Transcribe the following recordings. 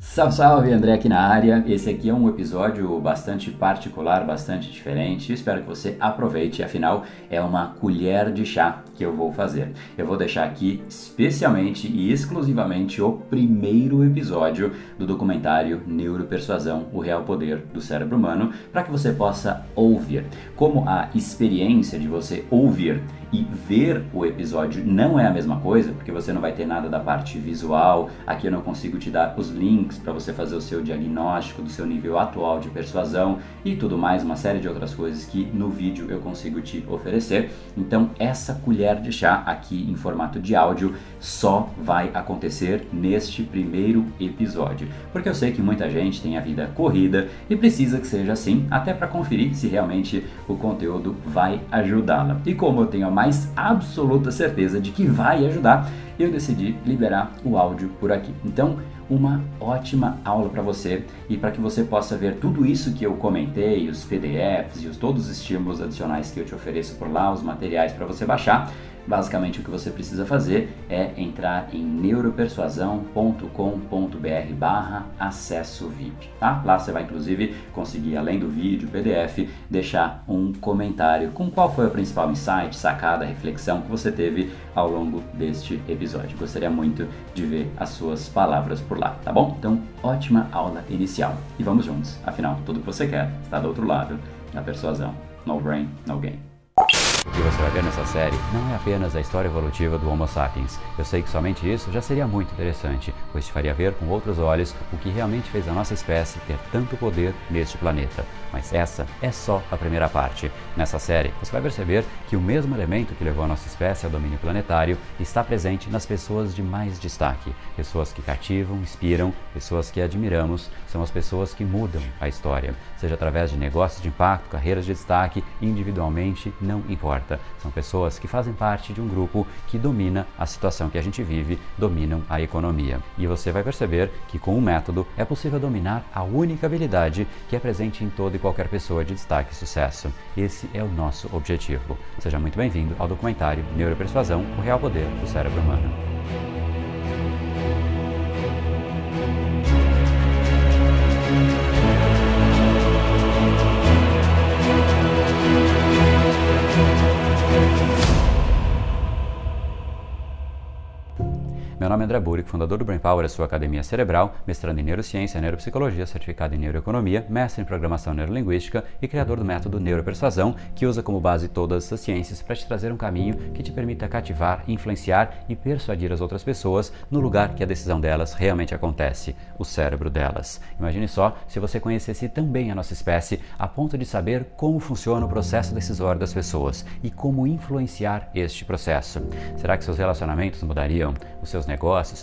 Salve, salve, André aqui na área. Esse aqui é um episódio bastante particular, bastante diferente. Espero que você aproveite, afinal é uma colher de chá que eu vou fazer. Eu vou deixar aqui especialmente e exclusivamente o primeiro episódio do documentário Neuropersuasão: O Real Poder do Cérebro Humano, para que você possa ouvir. Como a experiência de você ouvir e ver o episódio não é a mesma coisa, porque você não vai ter nada da parte visual. Aqui eu não consigo te dar os links para você fazer o seu diagnóstico do seu nível atual de persuasão e tudo mais, uma série de outras coisas que no vídeo eu consigo te oferecer. Então, essa colher de chá aqui em formato de áudio só vai acontecer neste primeiro episódio, porque eu sei que muita gente tem a vida corrida e precisa que seja assim, até para conferir se realmente o conteúdo vai ajudá-la. E como eu tenho a mais absoluta certeza de que vai ajudar, eu decidi liberar o áudio por aqui. Então, uma ótima aula para você e para que você possa ver tudo isso que eu comentei, os PDFs e os, todos os estímulos adicionais que eu te ofereço por lá, os materiais para você baixar. Basicamente, o que você precisa fazer é entrar em neuropersuasão.com.br barra acesso VIP, tá? Lá você vai, inclusive, conseguir, além do vídeo, PDF, deixar um comentário com qual foi o principal insight, sacada, reflexão que você teve ao longo deste episódio. Gostaria muito de ver as suas palavras por lá, tá bom? Então, ótima aula inicial. E vamos juntos, afinal, tudo que você quer está do outro lado da persuasão. No brain, no game. O que você vai ver nessa série não é apenas a história evolutiva do Homo sapiens. Eu sei que somente isso já seria muito interessante, pois te faria ver com outros olhos o que realmente fez a nossa espécie ter tanto poder neste planeta. Mas essa é só a primeira parte. Nessa série, você vai perceber que o mesmo elemento que levou a nossa espécie ao domínio planetário está presente nas pessoas de mais destaque. Pessoas que cativam, inspiram, pessoas que admiramos, são as pessoas que mudam a história, seja através de negócios de impacto, carreiras de destaque, individualmente, não importa importa. São pessoas que fazem parte de um grupo que domina a situação que a gente vive, dominam a economia. E você vai perceber que com o método é possível dominar a única habilidade que é presente em toda e qualquer pessoa de destaque e sucesso. Esse é o nosso objetivo. Seja muito bem-vindo ao documentário Neuropersuasão: O Real Poder do Cérebro Humano. Meu nome é André Burick, fundador do Brain Power, a sua academia cerebral, mestrando em neurociência, neuropsicologia, certificado em neuroeconomia, mestre em programação neurolinguística e criador do método Neuropersuasão, que usa como base todas as ciências para te trazer um caminho que te permita cativar, influenciar e persuadir as outras pessoas no lugar que a decisão delas realmente acontece, o cérebro delas. Imagine só se você conhecesse também a nossa espécie a ponto de saber como funciona o processo decisório das pessoas e como influenciar este processo. Será que seus relacionamentos mudariam? Os seus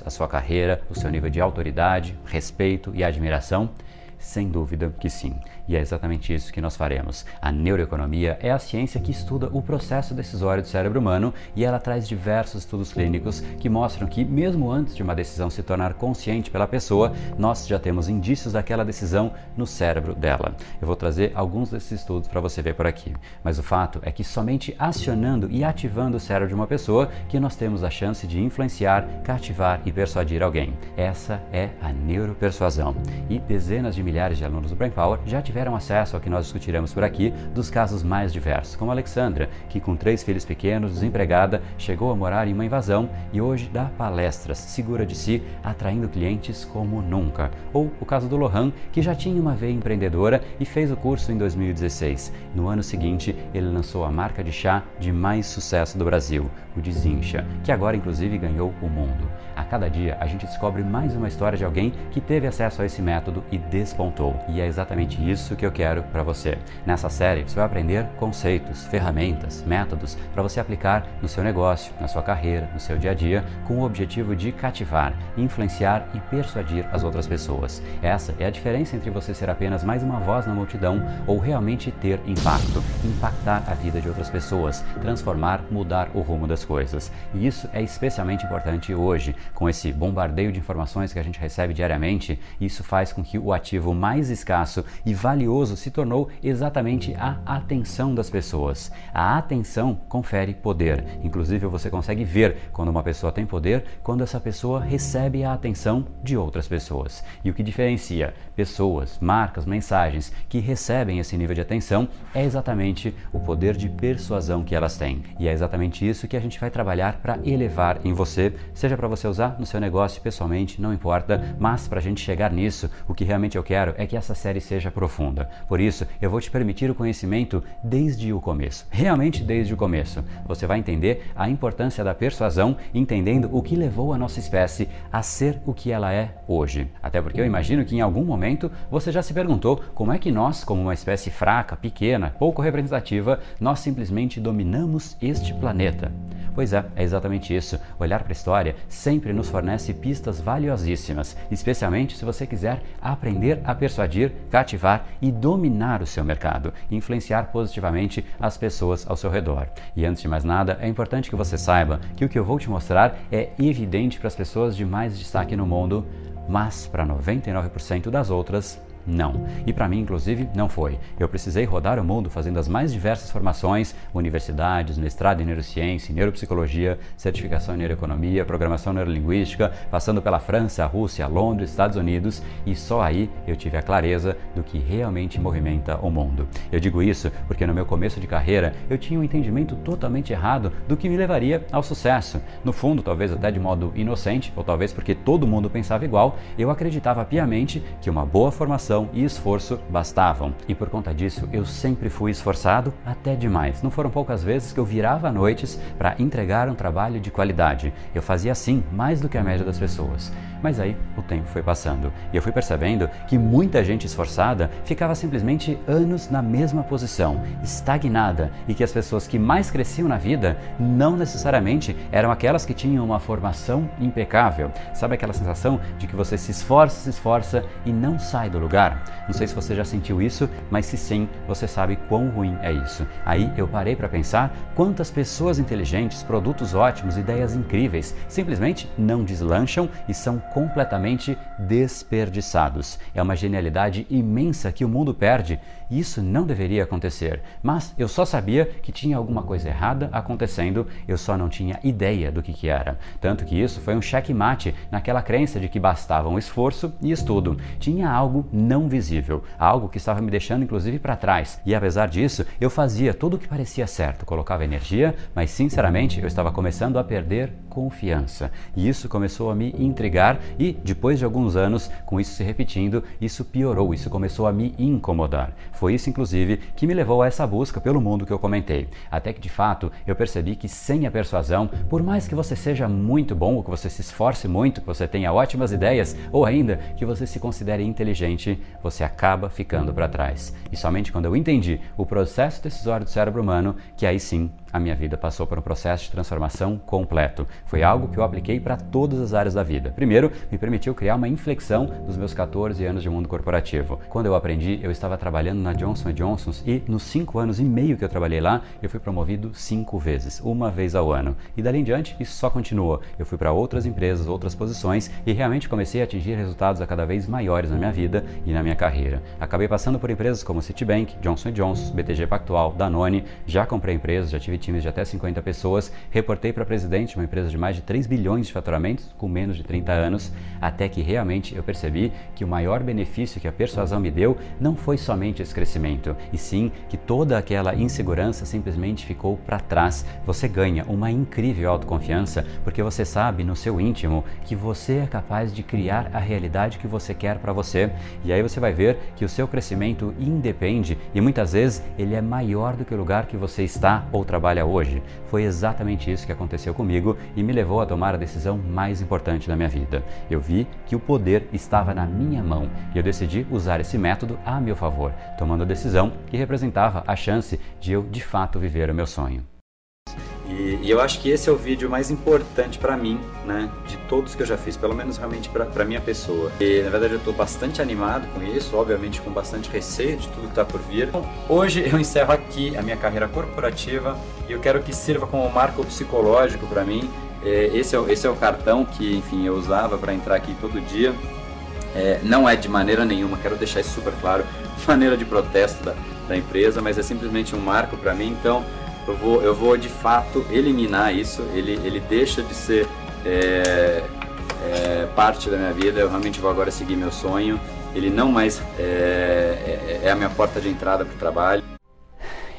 a sua carreira, o seu nível de autoridade, respeito e admiração? Sem dúvida que sim. E é exatamente isso que nós faremos. A neuroeconomia é a ciência que estuda o processo decisório do cérebro humano e ela traz diversos estudos clínicos que mostram que, mesmo antes de uma decisão se tornar consciente pela pessoa, nós já temos indícios daquela decisão no cérebro dela. Eu vou trazer alguns desses estudos para você ver por aqui. Mas o fato é que somente acionando e ativando o cérebro de uma pessoa que nós temos a chance de influenciar, cativar e persuadir alguém. Essa é a neuropersuasão. E dezenas de milhares de alunos do Brain Power já tiveram tiveram acesso ao que nós discutiremos por aqui dos casos mais diversos, como Alexandra, que com três filhos pequenos, desempregada, chegou a morar em uma invasão e hoje dá palestras, segura de si, atraindo clientes como nunca. Ou o caso do Lohan, que já tinha uma veia empreendedora e fez o curso em 2016. No ano seguinte, ele lançou a marca de chá de mais sucesso do Brasil, o Desincha, que agora inclusive ganhou o mundo. A cada dia a gente descobre mais uma história de alguém que teve acesso a esse método e despontou. E é exatamente isso que eu quero para você. Nessa série você vai aprender conceitos, ferramentas, métodos para você aplicar no seu negócio, na sua carreira, no seu dia a dia, com o objetivo de cativar, influenciar e persuadir as outras pessoas. Essa é a diferença entre você ser apenas mais uma voz na multidão ou realmente ter impacto, impactar a vida de outras pessoas, transformar, mudar o rumo das coisas. E isso é especialmente importante hoje, com esse bombardeio de informações que a gente recebe diariamente, isso faz com que o ativo mais escasso e valioso se tornou exatamente a atenção das pessoas. A atenção confere poder. Inclusive, você consegue ver quando uma pessoa tem poder quando essa pessoa recebe a atenção de outras pessoas. E o que diferencia pessoas, marcas, mensagens que recebem esse nível de atenção é exatamente o poder de persuasão que elas têm. E é exatamente isso que a gente vai trabalhar para elevar em você, seja para você usar no seu negócio pessoalmente, não importa, mas para a gente chegar nisso, o que realmente eu quero é que essa série seja profunda. Por isso, eu vou te permitir o conhecimento desde o começo, realmente desde o começo. Você vai entender a importância da persuasão, entendendo o que levou a nossa espécie a ser o que ela é hoje. Até porque eu imagino que em algum momento você já se perguntou como é que nós, como uma espécie fraca, pequena, pouco representativa, nós simplesmente dominamos este planeta. Pois é, é exatamente isso. Olhar para a história sempre nos fornece pistas valiosíssimas, especialmente se você quiser aprender a persuadir, cativar e dominar o seu mercado, influenciar positivamente as pessoas ao seu redor. E antes de mais nada, é importante que você saiba que o que eu vou te mostrar é evidente para as pessoas de mais destaque no mundo, mas para 99% das outras não. E para mim, inclusive, não foi. Eu precisei rodar o mundo fazendo as mais diversas formações, universidades, mestrado em neurociência, neuropsicologia, certificação em neuroeconomia, programação neurolinguística, passando pela França, Rússia, Londres, Estados Unidos, e só aí eu tive a clareza do que realmente movimenta o mundo. Eu digo isso porque no meu começo de carreira eu tinha um entendimento totalmente errado do que me levaria ao sucesso. No fundo, talvez até de modo inocente, ou talvez porque todo mundo pensava igual, eu acreditava piamente que uma boa formação dedicação e esforço bastavam. E por conta disso, eu sempre fui esforçado até demais. Não foram poucas vezes que eu virava noites para entregar um trabalho de qualidade. Eu fazia assim mais do que a média das pessoas. Mas aí o tempo foi passando e eu fui percebendo que muita gente esforçada ficava simplesmente anos na mesma posição, estagnada, e que as pessoas que mais cresciam na vida não necessariamente eram aquelas que tinham uma formação impecável. Sabe aquela sensação de que você se esforça, se esforça e não sai do lugar? Não sei se você já sentiu isso, mas se sim, você sabe quão ruim é isso. Aí eu parei para pensar quantas pessoas inteligentes, produtos ótimos, ideias incríveis simplesmente não deslancham e são completamente desperdiçados. É uma genialidade imensa que o mundo perde e isso não deveria acontecer. Mas eu só sabia que tinha alguma coisa errada acontecendo, eu só não tinha ideia do que, que era. Tanto que isso foi um checkmate naquela crença de que bastava um esforço e estudo. Tinha algo não visível, algo que estava me deixando inclusive para trás. E apesar disso, eu fazia tudo o que parecia certo, colocava energia, mas sinceramente eu estava começando a perder confiança. E isso começou a me intrigar e depois de alguns anos, com isso se repetindo, isso piorou, isso começou a me incomodar. Foi isso, inclusive, que me levou a essa busca pelo mundo que eu comentei. Até que, de fato, eu percebi que sem a persuasão, por mais que você seja muito bom, ou que você se esforce muito, que você tenha ótimas ideias, ou ainda que você se considere inteligente, você acaba ficando para trás. E somente quando eu entendi o processo decisório do cérebro humano, que aí sim a minha vida passou por um processo de transformação completo. Foi algo que eu apliquei para todas as áreas da vida. Primeiro, me permitiu criar uma inflexão dos meus 14 anos de mundo corporativo. Quando eu aprendi, eu estava trabalhando na Johnson Johnson e nos 5 anos e meio que eu trabalhei lá, eu fui promovido cinco vezes, uma vez ao ano. E dali em diante, isso só continua. Eu fui para outras empresas, outras posições e realmente comecei a atingir resultados a cada vez maiores na minha vida e na minha carreira. Acabei passando por empresas como Citibank, Johnson Johnson, BTG Pactual, Danone, já comprei empresas, já tive times de até 50 pessoas, reportei para presidente uma empresa de mais de 3 bilhões de faturamentos com menos de 30 anos, até que realmente eu percebi que o maior benefício que a persuasão me deu não foi somente esse crescimento, e sim que toda aquela insegurança simplesmente ficou para trás. Você ganha uma incrível autoconfiança porque você sabe no seu íntimo que você é capaz de criar a realidade que você quer para você, e aí você vai ver que o seu crescimento independe e muitas vezes ele é maior do que o lugar que você está ou trabalha trabalha hoje. Foi exatamente isso que aconteceu comigo e me levou a tomar a decisão mais importante da minha vida. Eu vi que o poder estava na minha mão e eu decidi usar esse método a meu favor, tomando a decisão que representava a chance de eu de fato viver o meu sonho. E, e, eu acho que esse é o vídeo mais importante para mim, né, de todos que eu já fiz, pelo menos realmente para minha pessoa. E na verdade eu estou bastante animado com isso, obviamente com bastante receio de tudo que está por vir. Então, hoje eu encerro aqui a minha carreira corporativa e eu quero que sirva como marco psicológico para mim. É, esse, é, esse é o cartão que, enfim, eu usava para entrar aqui todo dia. É, não é de maneira nenhuma, quero deixar isso super claro, maneira de protesto da, da empresa, mas é simplesmente um marco para mim. Então, eu vou, eu vou de fato eliminar isso. Ele, ele deixa de ser é, é, parte da minha vida. Eu realmente vou agora seguir meu sonho. Ele não mais é, é, é a minha porta de entrada para o trabalho.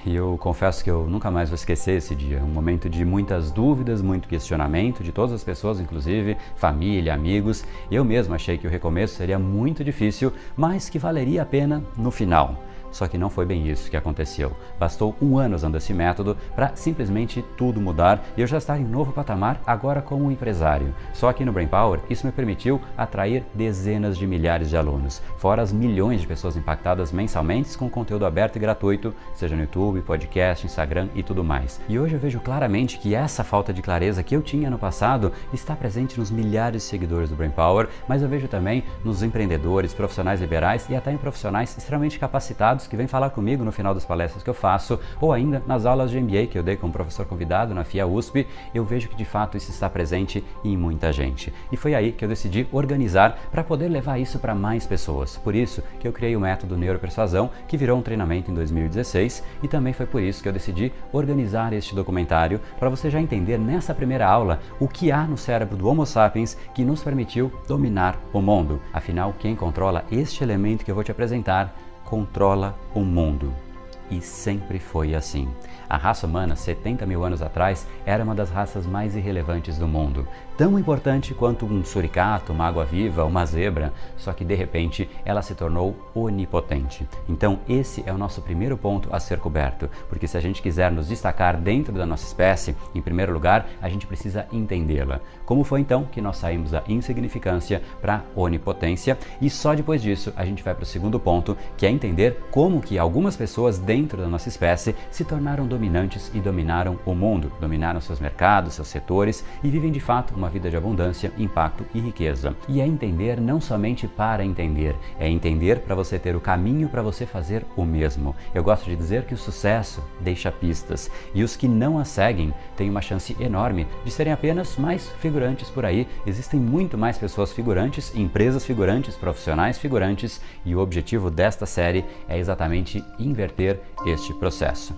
E eu confesso que eu nunca mais vou esquecer esse dia. Um momento de muitas dúvidas, muito questionamento de todas as pessoas, inclusive família, amigos. Eu mesmo achei que o recomeço seria muito difícil, mas que valeria a pena no final. Só que não foi bem isso que aconteceu. Bastou um ano usando esse método para simplesmente tudo mudar e eu já estar em novo patamar agora como empresário. Só que no Brain Power isso me permitiu atrair dezenas de milhares de alunos, fora as milhões de pessoas impactadas mensalmente com conteúdo aberto e gratuito, seja no YouTube, podcast, Instagram e tudo mais. E hoje eu vejo claramente que essa falta de clareza que eu tinha no passado está presente nos milhares de seguidores do Brain Power, mas eu vejo também nos empreendedores, profissionais liberais e até em profissionais extremamente capacitados que vêm falar comigo no final das palestras que eu faço, ou ainda nas aulas de MBA que eu dei como professor convidado na FIA USP, eu vejo que de fato isso está presente em muita gente. E foi aí que eu decidi organizar para poder levar isso para mais pessoas. Por isso que eu criei o método Neuropersuasão, que virou um treinamento em 2016, e também foi por isso que eu decidi organizar este documentário para você já entender nessa primeira aula o que há no cérebro do Homo sapiens que nos permitiu dominar o mundo. Afinal, quem controla este elemento que eu vou te apresentar controla o mundo. E sempre foi assim. A raça humana, 70 mil anos atrás, era uma das raças mais irrelevantes do mundo tão importante quanto um suricato, uma água-viva, uma zebra, só que de repente ela se tornou onipotente. Então, esse é o nosso primeiro ponto a ser coberto, porque se a gente quiser nos destacar dentro da nossa espécie, em primeiro lugar, a gente precisa entendê-la. Como foi então que nós saímos da insignificância para onipotência? E só depois disso a gente vai para o segundo ponto, que é entender como que algumas pessoas dentro da nossa espécie se tornaram dominantes e dominaram o mundo, dominaram seus mercados, seus setores e vivem de fato uma vida de abundância, impacto e riqueza. E é entender não somente para entender, é entender para você ter o caminho para você fazer o mesmo. Eu gosto de dizer que o sucesso deixa pistas e os que não a seguem têm uma chance enorme de serem apenas mais figurantes por aí. Existem muito mais pessoas figurantes, empresas figurantes, profissionais figurantes e o objetivo desta série é exatamente inverter este processo.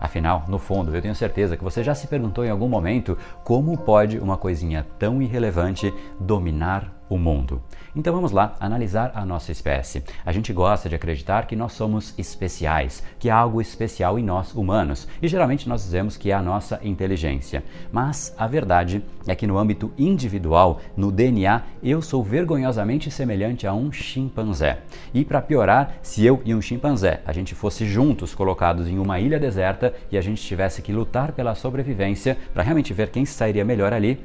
Afinal, no fundo, eu tenho certeza que você já se perguntou em algum momento como pode uma coisinha tão irrelevante dominar o mundo. Então vamos lá analisar a nossa espécie. A gente gosta de acreditar que nós somos especiais, que há algo especial em nós humanos, e geralmente nós dizemos que é a nossa inteligência. Mas a verdade é que no âmbito individual, no DNA, eu sou vergonhosamente semelhante a um chimpanzé. E para piorar, se eu e um chimpanzé a gente fosse juntos colocados em uma ilha deserta e a gente tivesse que lutar pela sobrevivência para realmente ver quem sairia melhor ali,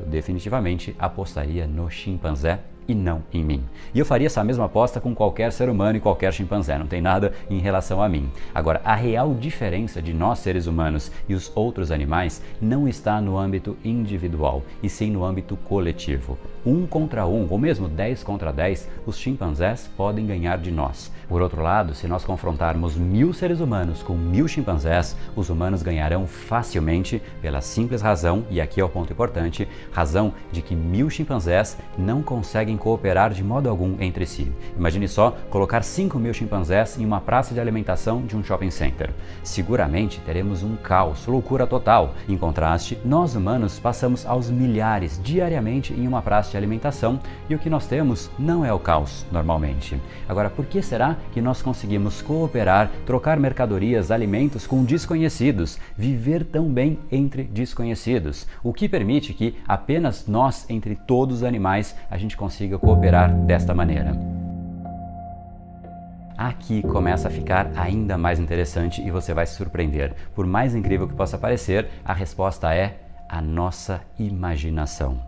eu definitivamente apostaria no chimpanzé e não em mim. E eu faria essa mesma aposta com qualquer ser humano e qualquer chimpanzé, não tem nada em relação a mim. Agora, a real diferença de nós seres humanos e os outros animais não está no âmbito individual, e sim no âmbito coletivo. Um contra um, ou mesmo 10 contra 10, os chimpanzés podem ganhar de nós. Por outro lado, se nós confrontarmos mil seres humanos com mil chimpanzés, os humanos ganharão facilmente pela simples razão, e aqui é o ponto importante, razão de que mil chimpanzés não conseguem cooperar de modo algum entre si. Imagine só colocar 5 mil chimpanzés em uma praça de alimentação de um shopping center. Seguramente teremos um caos, loucura total. Em contraste, nós humanos passamos aos milhares diariamente em uma praça de alimentação e o que nós temos não é o caos normalmente. Agora, por que será que nós conseguimos cooperar, trocar mercadorias, alimentos com desconhecidos, viver tão bem entre desconhecidos? O que permite que apenas nós, entre todos os animais, a gente consiga consiga cooperar desta maneira. Aqui começa a ficar ainda mais interessante e você vai se surpreender. Por mais incrível que possa parecer, a resposta é a nossa imaginação.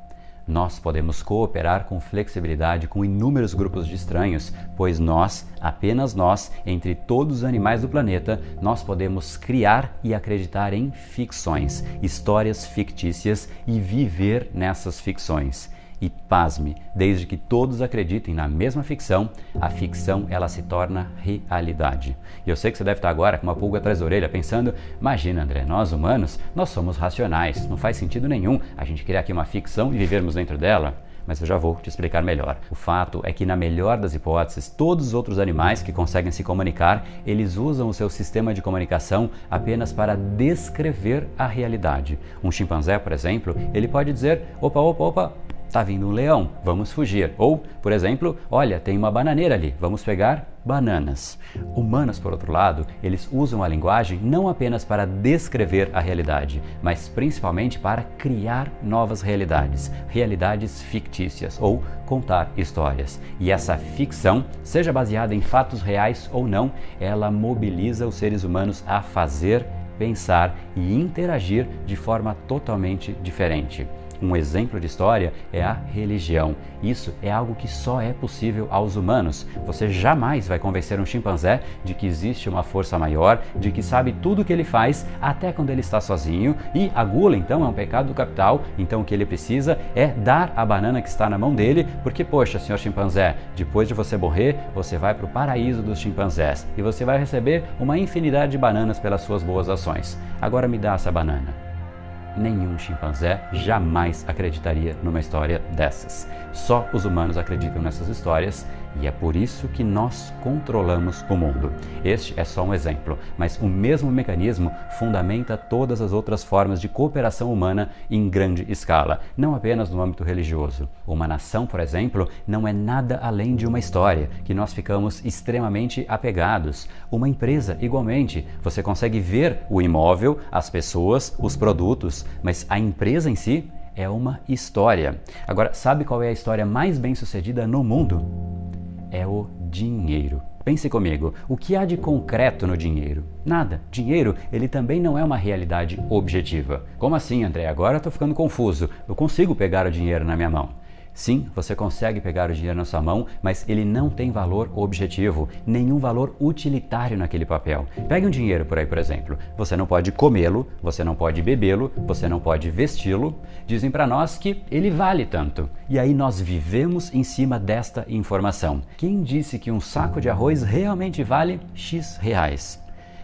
Nós podemos cooperar com flexibilidade com inúmeros grupos de estranhos, pois nós, apenas nós, entre todos os animais do planeta, nós podemos criar e acreditar em ficções, histórias fictícias e viver nessas ficções. E pasme, desde que todos acreditem na mesma ficção, a ficção ela se torna realidade. E eu sei que você deve estar agora com uma pulga atrás da orelha pensando: imagina, André, nós humanos, nós somos racionais, não faz sentido nenhum a gente criar aqui uma ficção e vivermos dentro dela. mas eu já vou te explicar melhor. O fato é que, na melhor das hipóteses, todos os outros animais que conseguem se comunicar, eles usam o seu sistema de comunicação apenas para descrever a realidade. Um chimpanzé, por exemplo, ele pode dizer: opa, opa, opa, Está vindo um leão, vamos fugir. Ou, por exemplo, olha, tem uma bananeira ali, vamos pegar bananas. Humanos, por outro lado, eles usam a linguagem não apenas para descrever a realidade, mas principalmente para criar novas realidades, realidades fictícias ou contar histórias. E essa ficção, seja baseada em fatos reais ou não, ela mobiliza os seres humanos a fazer, pensar e interagir de forma totalmente diferente. Um exemplo de história é a religião. Isso é algo que só é possível aos humanos. Você jamais vai convencer um chimpanzé de que existe uma força maior, de que sabe tudo o que ele faz, até quando ele está sozinho. E a gula, então, é um pecado capital. Então, o que ele precisa é dar a banana que está na mão dele, porque, poxa, senhor chimpanzé, depois de você morrer, você vai para o paraíso dos chimpanzés e você vai receber uma infinidade de bananas pelas suas boas ações. Agora me dá essa banana nenhum chimpanzé jamais acreditaria numa história dessas. Só os humanos acreditam nessas histórias e é por isso que nós controlamos o mundo. Este é só um exemplo, mas o mesmo mecanismo fundamenta todas as outras formas de cooperação humana em grande escala, não apenas no âmbito religioso. Uma nação, por exemplo, não é nada além de uma história que nós ficamos extremamente apegados. Uma empresa, igualmente, você consegue ver o imóvel, as pessoas, os produtos, mas a empresa em si é uma história. Agora, sabe qual é a história mais bem sucedida no mundo? é o dinheiro. Pense comigo, o que há de concreto no dinheiro? Nada. Dinheiro, ele também não é uma realidade objetiva. Como assim, André? Agora estou ficando confuso. Eu consigo pegar o dinheiro na minha mão. Sim, você consegue pegar o dinheiro na sua mão, mas ele não tem valor objetivo, nenhum valor utilitário naquele papel. Pegue um dinheiro por aí, por exemplo. Você não pode comê-lo, você não pode bebê-lo, você não pode vesti-lo. Dizem para nós que ele vale tanto. E aí nós vivemos em cima desta informação. Quem disse que um saco de arroz realmente vale X reais?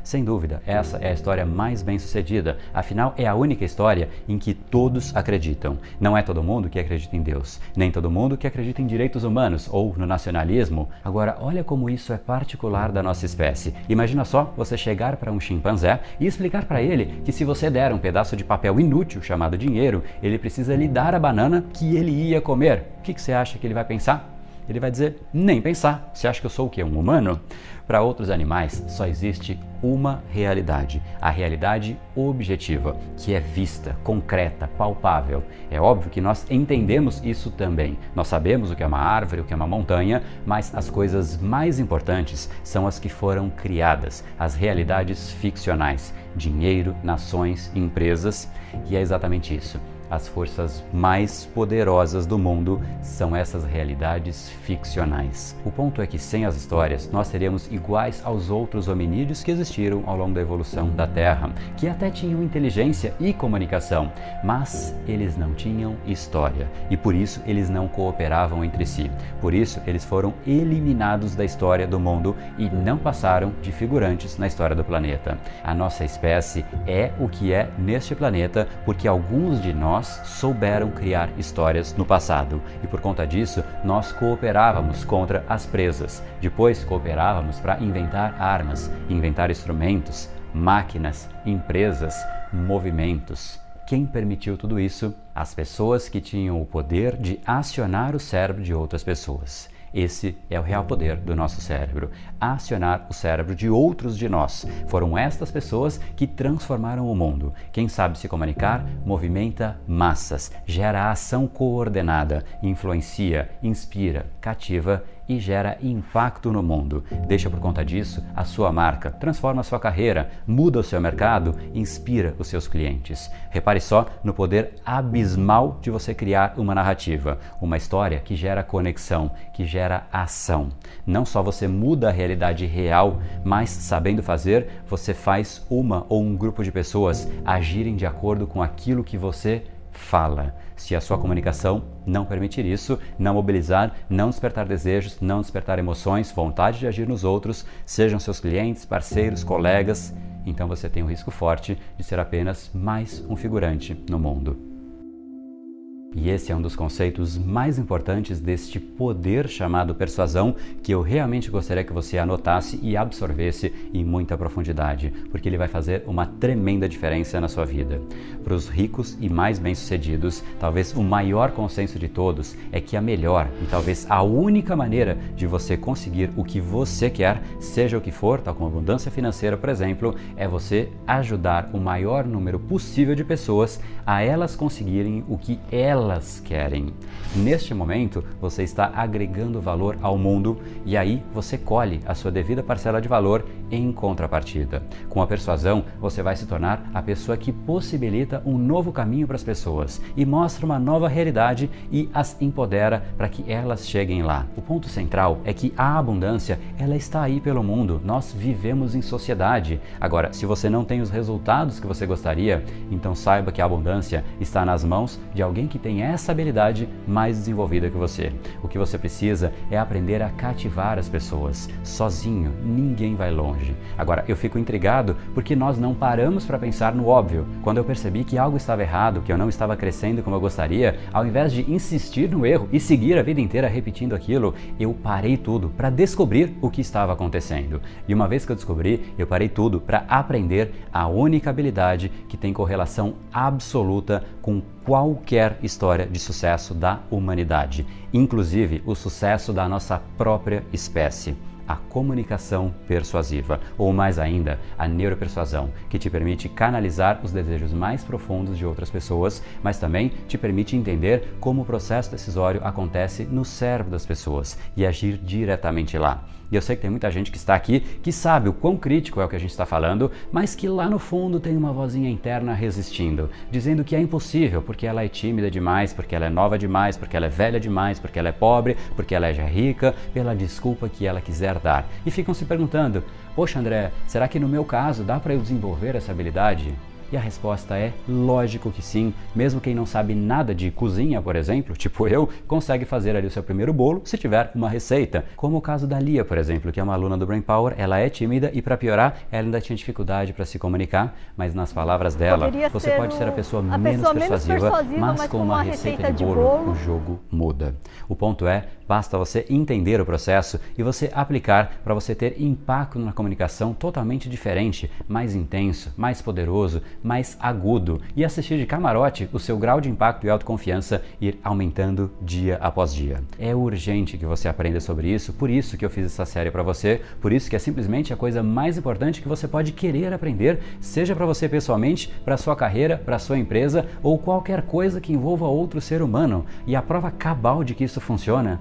Sem dúvida, essa é a história mais bem sucedida, afinal, é a única história em que todos acreditam. Não é todo mundo que acredita em Deus, nem todo mundo que acredita em direitos humanos ou no nacionalismo. Agora, olha como isso é particular da nossa espécie. Imagina só você chegar para um chimpanzé e explicar para ele que se você der um pedaço de papel inútil chamado dinheiro, ele precisa lhe dar a banana que ele ia comer. O que, que você acha que ele vai pensar? Ele vai dizer: nem pensar. Você acha que eu sou o quê? Um humano? Para outros animais, só existe uma realidade, a realidade objetiva, que é vista, concreta, palpável. É óbvio que nós entendemos isso também. Nós sabemos o que é uma árvore, o que é uma montanha, mas as coisas mais importantes são as que foram criadas, as realidades ficcionais: dinheiro, nações, empresas, e é exatamente isso as forças mais poderosas do mundo são essas realidades ficcionais. O ponto é que sem as histórias nós seríamos iguais aos outros hominídeos que existiram ao longo da evolução da Terra, que até tinham inteligência e comunicação, mas eles não tinham história e por isso eles não cooperavam entre si. Por isso eles foram eliminados da história do mundo e não passaram de figurantes na história do planeta. A nossa espécie é o que é neste planeta porque alguns de nós nós souberam criar histórias no passado e por conta disso nós cooperávamos contra as presas. Depois cooperávamos para inventar armas, inventar instrumentos, máquinas, empresas, movimentos. Quem permitiu tudo isso? As pessoas que tinham o poder de acionar o cérebro de outras pessoas. Esse é o real poder do nosso cérebro, acionar o cérebro de outros de nós. Foram estas pessoas que transformaram o mundo. Quem sabe se comunicar movimenta massas, gera ação coordenada, influencia, inspira, cativa e gera impacto no mundo. Deixa por conta disso a sua marca, transforma a sua carreira, muda o seu mercado, inspira os seus clientes. Repare só no poder abismal de você criar uma narrativa, uma história que gera conexão, que gera ação. Não só você muda a realidade real, mas sabendo fazer, você faz uma ou um grupo de pessoas agirem de acordo com aquilo que você fala. Se a sua comunicação não permitir isso, não mobilizar, não despertar desejos, não despertar emoções, vontade de agir nos outros, sejam seus clientes, parceiros, colegas, então você tem um risco forte de ser apenas mais um figurante no mundo. E esse é um dos conceitos mais importantes deste poder chamado persuasão que eu realmente gostaria que você anotasse e absorvesse em muita profundidade, porque ele vai fazer uma tremenda diferença na sua vida. Para os ricos e mais bem-sucedidos, talvez o maior consenso de todos é que a melhor e talvez a única maneira de você conseguir o que você quer, seja o que for, tal como abundância financeira, por exemplo, é você ajudar o maior número possível de pessoas a elas conseguirem o que elas elas querem. Neste momento, você está agregando valor ao mundo e aí você colhe a sua devida parcela de valor em contrapartida. Com a persuasão, você vai se tornar a pessoa que possibilita um novo caminho para as pessoas e mostra uma nova realidade e as empodera para que elas cheguem lá. O ponto central é que a abundância, ela está aí pelo mundo. Nós vivemos em sociedade. Agora, se você não tem os resultados que você gostaria, então saiba que a abundância está nas mãos de alguém que tem essa habilidade mais desenvolvida que você. O que você precisa é aprender a cativar as pessoas. Sozinho, ninguém vai longe. Agora, eu fico intrigado porque nós não paramos para pensar no óbvio. Quando eu percebi que algo estava errado, que eu não estava crescendo como eu gostaria, ao invés de insistir no erro e seguir a vida inteira repetindo aquilo, eu parei tudo para descobrir o que estava acontecendo. E uma vez que eu descobri, eu parei tudo para aprender a única habilidade que tem correlação absoluta com qualquer história de sucesso da humanidade, inclusive o sucesso da nossa própria espécie a comunicação persuasiva, ou mais ainda, a neuropersuasão, que te permite canalizar os desejos mais profundos de outras pessoas, mas também te permite entender como o processo decisório acontece no cérebro das pessoas e agir diretamente lá. E eu sei que tem muita gente que está aqui que sabe o quão crítico é o que a gente está falando, mas que lá no fundo tem uma vozinha interna resistindo, dizendo que é impossível porque ela é tímida demais, porque ela é nova demais, porque ela é velha demais, porque ela é pobre, porque ela é já rica, pela desculpa que ela quiser E ficam se perguntando: Poxa, André, será que no meu caso dá para eu desenvolver essa habilidade? E a resposta é lógico que sim. Mesmo quem não sabe nada de cozinha, por exemplo, tipo eu, consegue fazer ali o seu primeiro bolo se tiver uma receita. Como o caso da Lia, por exemplo, que é uma aluna do Brain Power, ela é tímida e para piorar, ela ainda tinha dificuldade para se comunicar, mas nas palavras dela, Poderia você pode ser a pessoa, a menos, pessoa persuasiva, menos, persuasiva, mas, mas com uma, uma receita, receita, de, bolo, de bolo, o jogo muda. O ponto é, basta você entender o processo e você aplicar para você ter impacto na comunicação totalmente diferente, mais intenso, mais poderoso, mais agudo e assistir de camarote o seu grau de impacto e autoconfiança ir aumentando dia após dia. É urgente que você aprenda sobre isso, por isso que eu fiz essa série para você, por isso que é simplesmente a coisa mais importante que você pode querer aprender, seja para você pessoalmente, para sua carreira, para sua empresa ou qualquer coisa que envolva outro ser humano. E a prova cabal de que isso funciona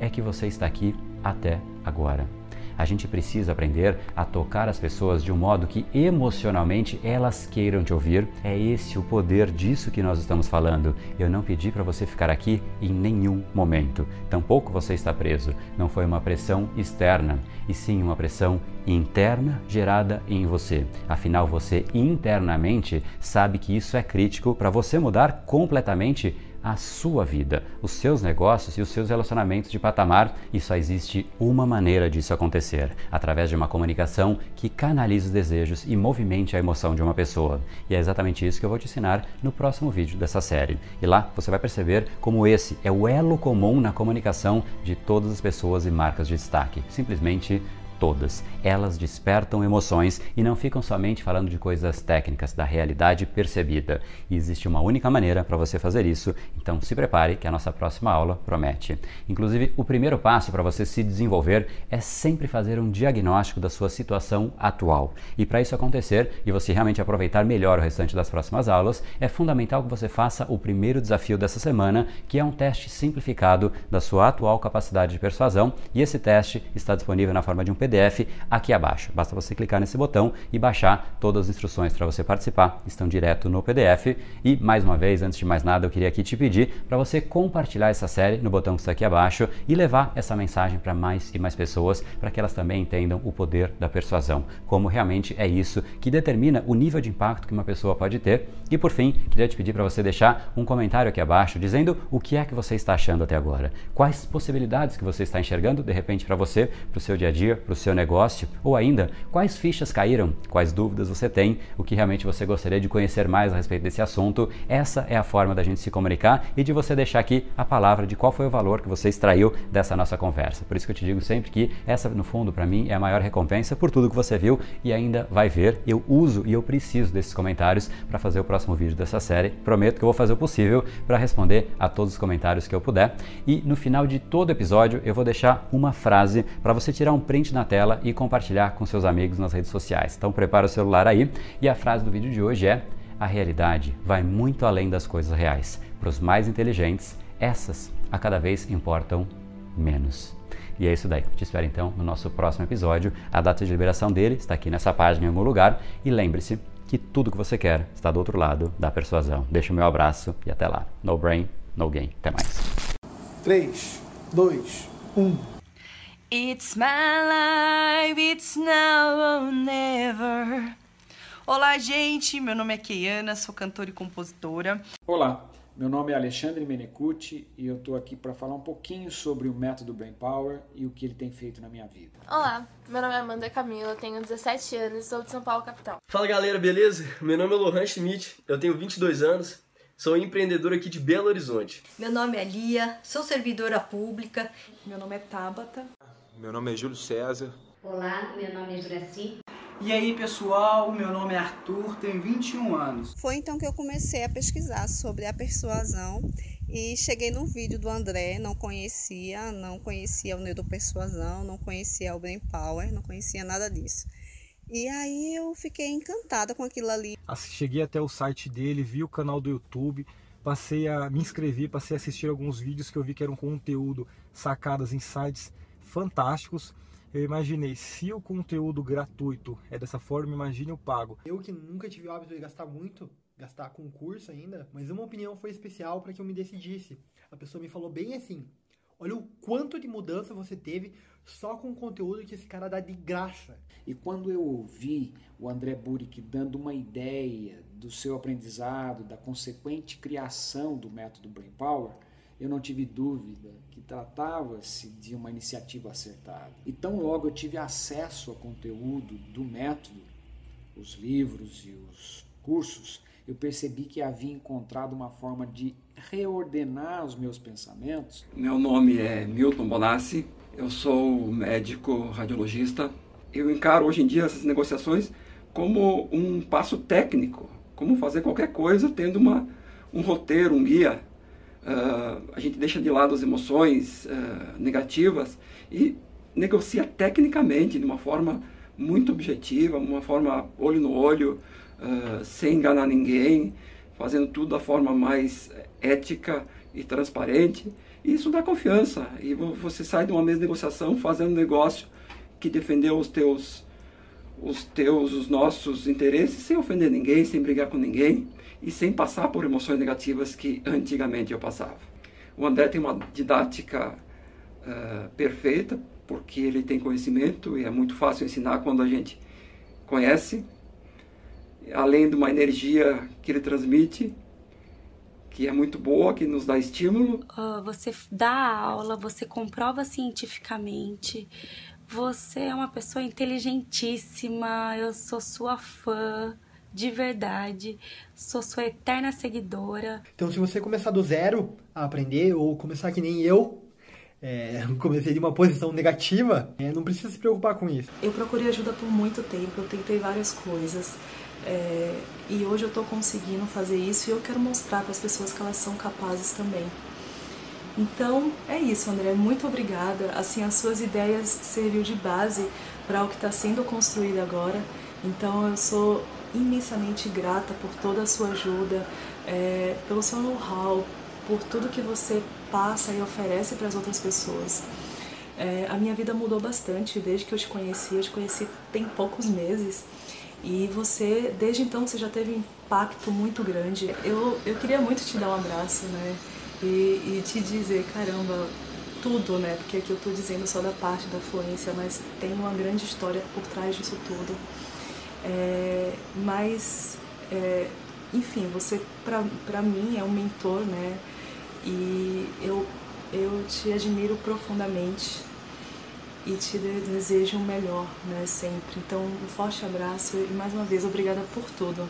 é que você está aqui até agora. A gente precisa aprender a tocar as pessoas de um modo que emocionalmente elas queiram te ouvir. É esse o poder disso que nós estamos falando. Eu não pedi para você ficar aqui em nenhum momento. Tampouco você está preso. Não foi uma pressão externa, e sim uma pressão interna gerada em você. Afinal, você internamente sabe que isso é crítico para você mudar completamente a sua vida, os seus negócios e os seus relacionamentos de patamar, e só existe uma maneira disso acontecer: através de uma comunicação que canalize os desejos e movimente a emoção de uma pessoa. E é exatamente isso que eu vou te ensinar no próximo vídeo dessa série. E lá você vai perceber como esse é o elo comum na comunicação de todas as pessoas e marcas de destaque. Simplesmente todas. Elas despertam emoções e não ficam somente falando de coisas técnicas, da realidade percebida. E existe uma única maneira para você fazer isso, então se prepare que a nossa próxima aula promete. Inclusive, o primeiro passo para você se desenvolver é sempre fazer um diagnóstico da sua situação atual. E para isso acontecer e você realmente aproveitar melhor o restante das próximas aulas, é fundamental que você faça o primeiro desafio dessa semana, que é um teste simplificado da sua atual capacidade de persuasão, e esse teste está disponível na forma de um PDF PDF aqui abaixo. Basta você clicar nesse botão e baixar todas as instruções para você participar, estão direto no PDF. E mais uma vez, antes de mais nada, eu queria aqui te pedir para você compartilhar essa série no botão que está aqui abaixo e levar essa mensagem para mais e mais pessoas para que elas também entendam o poder da persuasão, como realmente é isso que determina o nível de impacto que uma pessoa pode ter. E por fim, queria te pedir para você deixar um comentário aqui abaixo dizendo o que é que você está achando até agora, quais possibilidades que você está enxergando de repente para você, para o seu dia a dia, para o seu negócio? Ou ainda, quais fichas caíram? Quais dúvidas você tem? O que realmente você gostaria de conhecer mais a respeito desse assunto? Essa é a forma da gente se comunicar e de você deixar aqui a palavra de qual foi o valor que você extraiu dessa nossa conversa. Por isso que eu te digo sempre que essa, no fundo, para mim, é a maior recompensa por tudo que você viu e ainda vai ver. Eu uso e eu preciso desses comentários para fazer o próximo vídeo dessa série. Prometo que eu vou fazer o possível para responder a todos os comentários que eu puder. E no final de todo episódio, eu vou deixar uma frase para você tirar um print na tela e compartilhar com seus amigos nas redes sociais. Então prepara o celular aí e a frase do vídeo de hoje é: a realidade vai muito além das coisas reais. Para os mais inteligentes, essas a cada vez importam menos. E é isso daí. Te espero então no nosso próximo episódio. A data de liberação dele está aqui nessa página em algum lugar. E lembre-se que tudo que você quer está do outro lado da persuasão. Deixa o meu abraço e até lá. No brain, no gain. Até mais. 3, 2, 1. It's my life, it's now or never. Olá, gente. Meu nome é Keiana, sou cantora e compositora. Olá, meu nome é Alexandre Menecucci e eu tô aqui para falar um pouquinho sobre o método Brain Power e o que ele tem feito na minha vida. Olá, meu nome é Amanda Camila, tenho 17 anos e sou de São Paulo, capital. Fala galera, beleza? Meu nome é Lohan Schmidt, eu tenho 22 anos, sou empreendedor aqui de Belo Horizonte. Meu nome é Lia, sou servidora pública. Meu nome é Tabata. Meu nome é Júlio César. Olá, meu nome é Juraci. E aí pessoal, meu nome é Arthur, tenho 21 anos. Foi então que eu comecei a pesquisar sobre a persuasão e cheguei no vídeo do André, não conhecia, não conhecia o neuropersuasão, não conhecia o Brain Power, não conhecia nada disso. E aí eu fiquei encantada com aquilo ali. Cheguei até o site dele, vi o canal do YouTube, passei a me inscrever, passei a assistir alguns vídeos que eu vi que eram conteúdo, sacadas, insights fantásticos eu imaginei, se o conteúdo gratuito é dessa forma, imagine o pago. Eu que nunca tive o hábito de gastar muito, gastar com curso ainda, mas uma opinião foi especial para que eu me decidisse. A pessoa me falou bem assim: olha o quanto de mudança você teve só com o conteúdo que esse cara dá de graça. E quando eu ouvi o André Burick dando uma ideia do seu aprendizado, da consequente criação do método Brain Power, eu não tive dúvida que tratava-se de uma iniciativa acertada. E tão logo eu tive acesso ao conteúdo do método, os livros e os cursos, eu percebi que havia encontrado uma forma de reordenar os meus pensamentos. Meu nome é Milton Bonassi, eu sou médico radiologista. Eu encaro hoje em dia essas negociações como um passo técnico, como fazer qualquer coisa tendo uma, um roteiro, um guia uh, a gente deixa de lado as emoções uh, negativas e negocia tecnicamente, de uma forma muito objetiva, uma forma olho no olho, uh, sem enganar ninguém, fazendo tudo da forma mais ética e transparente. E isso dá confiança. E você sai de uma mesa de negociação fazendo um negócio que defendeu os teus, os teus, os nossos interesses sem ofender ninguém, sem brigar com ninguém e sem passar por emoções negativas que antigamente eu passava. O André tem uma didática uh, perfeita, porque ele tem conhecimento e é muito fácil ensinar quando a gente conhece, além de uma energia que ele transmite, que é muito boa, que nos dá estímulo. Uh, você dá aula, você comprova cientificamente, você é uma pessoa inteligentíssima, eu sou sua fã de verdade, sou sua eterna seguidora. Então, se você começar do zero a aprender, ou começar que nem eu, é, comecei de uma posição negativa, é, não precisa se preocupar com isso. Eu procurei ajuda por muito tempo, eu tentei várias coisas. É, e hoje eu estou conseguindo fazer isso e eu quero mostrar para as pessoas que elas são capazes também. Então é isso, André. Muito obrigada. Assim, as suas ideias serviram de base para o que está sendo construído agora. Então eu sou imensamente grata por toda a sua ajuda, é, pelo seu know-how, por tudo que você passa e oferece para as outras pessoas. É, a minha vida mudou bastante desde que eu te conheci. Eu te conheci tem poucos meses e você, desde então, você já teve um impacto muito grande. Eu, eu queria muito te dar um abraço, né? E, e te dizer, caramba, tudo, né? Porque aqui eu estou dizendo só da parte da fluência, mas tem uma grande história por trás disso tudo. É, mas, é, enfim, você para mim é um mentor, né? E eu, eu te admiro profundamente. e te desejo o melhor, né, sempre. Então, um forte abraço e mais uma vez obrigada por tudo.